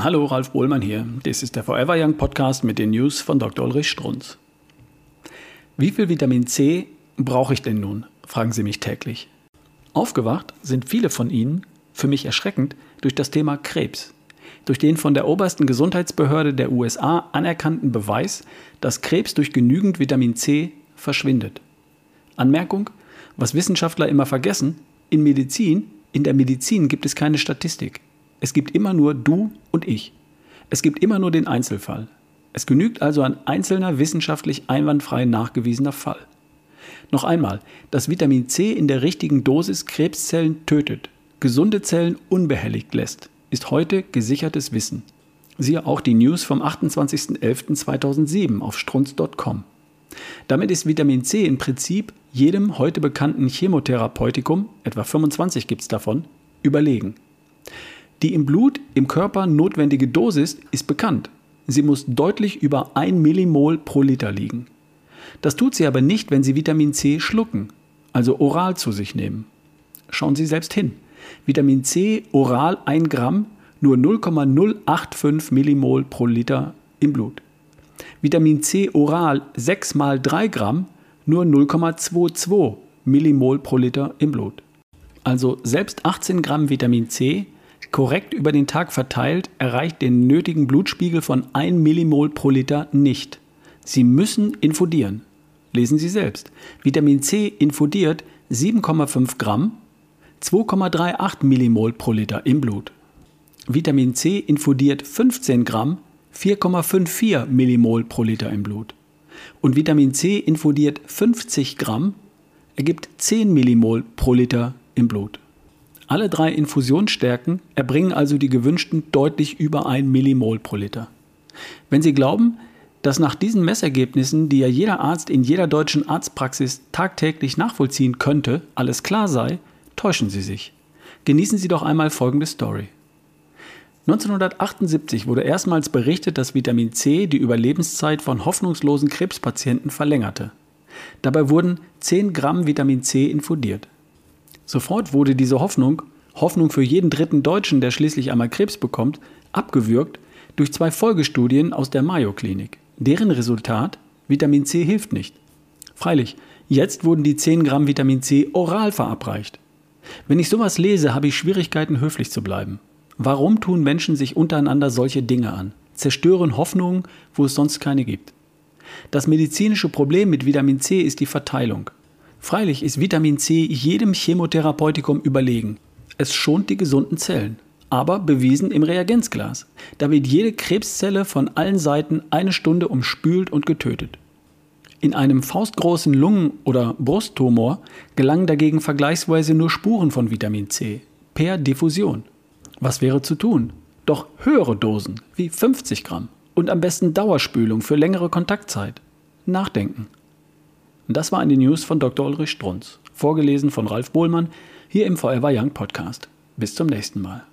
Hallo, Ralf Bohlmann hier. Das ist der Forever Young Podcast mit den News von Dr. Ulrich Strunz. Wie viel Vitamin C brauche ich denn nun? fragen Sie mich täglich. Aufgewacht sind viele von Ihnen, für mich erschreckend, durch das Thema Krebs. Durch den von der obersten Gesundheitsbehörde der USA anerkannten Beweis, dass Krebs durch genügend Vitamin C verschwindet. Anmerkung, was Wissenschaftler immer vergessen, in Medizin, in der Medizin gibt es keine Statistik. Es gibt immer nur du und ich. Es gibt immer nur den Einzelfall. Es genügt also ein einzelner wissenschaftlich einwandfrei nachgewiesener Fall. Noch einmal, dass Vitamin C in der richtigen Dosis Krebszellen tötet, gesunde Zellen unbehelligt lässt, ist heute gesichertes Wissen. Siehe auch die News vom 28.11.2007 auf strunz.com. Damit ist Vitamin C im Prinzip jedem heute bekannten Chemotherapeutikum, etwa 25 gibt es davon, überlegen. Die im Blut, im Körper notwendige Dosis ist bekannt. Sie muss deutlich über 1 Millimol pro Liter liegen. Das tut sie aber nicht, wenn Sie Vitamin C schlucken, also oral zu sich nehmen. Schauen Sie selbst hin. Vitamin C oral 1 Gramm, nur 0,085 Millimol pro Liter im Blut. Vitamin C oral 6 mal 3 Gramm, nur 0,22 Millimol pro Liter im Blut. Also selbst 18 Gramm Vitamin C korrekt über den Tag verteilt erreicht den nötigen Blutspiegel von 1 Millimol pro Liter nicht. Sie müssen infodieren. Lesen Sie selbst. Vitamin C infodiert 7,5 Gramm, 2,38 Millimol pro Liter im Blut. Vitamin C infodiert 15 Gramm, 4,54 Millimol pro Liter im Blut. Und Vitamin C infodiert 50 Gramm, ergibt 10 Millimol pro Liter im Blut. Alle drei Infusionsstärken erbringen also die gewünschten deutlich über 1 Millimol pro Liter. Wenn Sie glauben, dass nach diesen Messergebnissen, die ja jeder Arzt in jeder deutschen Arztpraxis tagtäglich nachvollziehen könnte, alles klar sei, täuschen Sie sich. Genießen Sie doch einmal folgende Story. 1978 wurde erstmals berichtet, dass Vitamin C die Überlebenszeit von hoffnungslosen Krebspatienten verlängerte. Dabei wurden 10 Gramm Vitamin C infundiert. Sofort wurde diese Hoffnung, Hoffnung für jeden dritten Deutschen, der schließlich einmal Krebs bekommt, abgewürgt durch zwei Folgestudien aus der Mayo-Klinik. Deren Resultat, Vitamin C hilft nicht. Freilich, jetzt wurden die 10 Gramm Vitamin C oral verabreicht. Wenn ich sowas lese, habe ich Schwierigkeiten, höflich zu bleiben. Warum tun Menschen sich untereinander solche Dinge an? Zerstören Hoffnungen, wo es sonst keine gibt. Das medizinische Problem mit Vitamin C ist die Verteilung. Freilich ist Vitamin C jedem Chemotherapeutikum überlegen. Es schont die gesunden Zellen, aber bewiesen im Reagenzglas. Da wird jede Krebszelle von allen Seiten eine Stunde umspült und getötet. In einem faustgroßen Lungen- oder Brusttumor gelangen dagegen vergleichsweise nur Spuren von Vitamin C per Diffusion. Was wäre zu tun? Doch höhere Dosen wie 50 Gramm und am besten Dauerspülung für längere Kontaktzeit. Nachdenken. Und das war eine News von Dr. Ulrich Strunz, vorgelesen von Ralf Bohlmann hier im Forever Young Podcast. Bis zum nächsten Mal.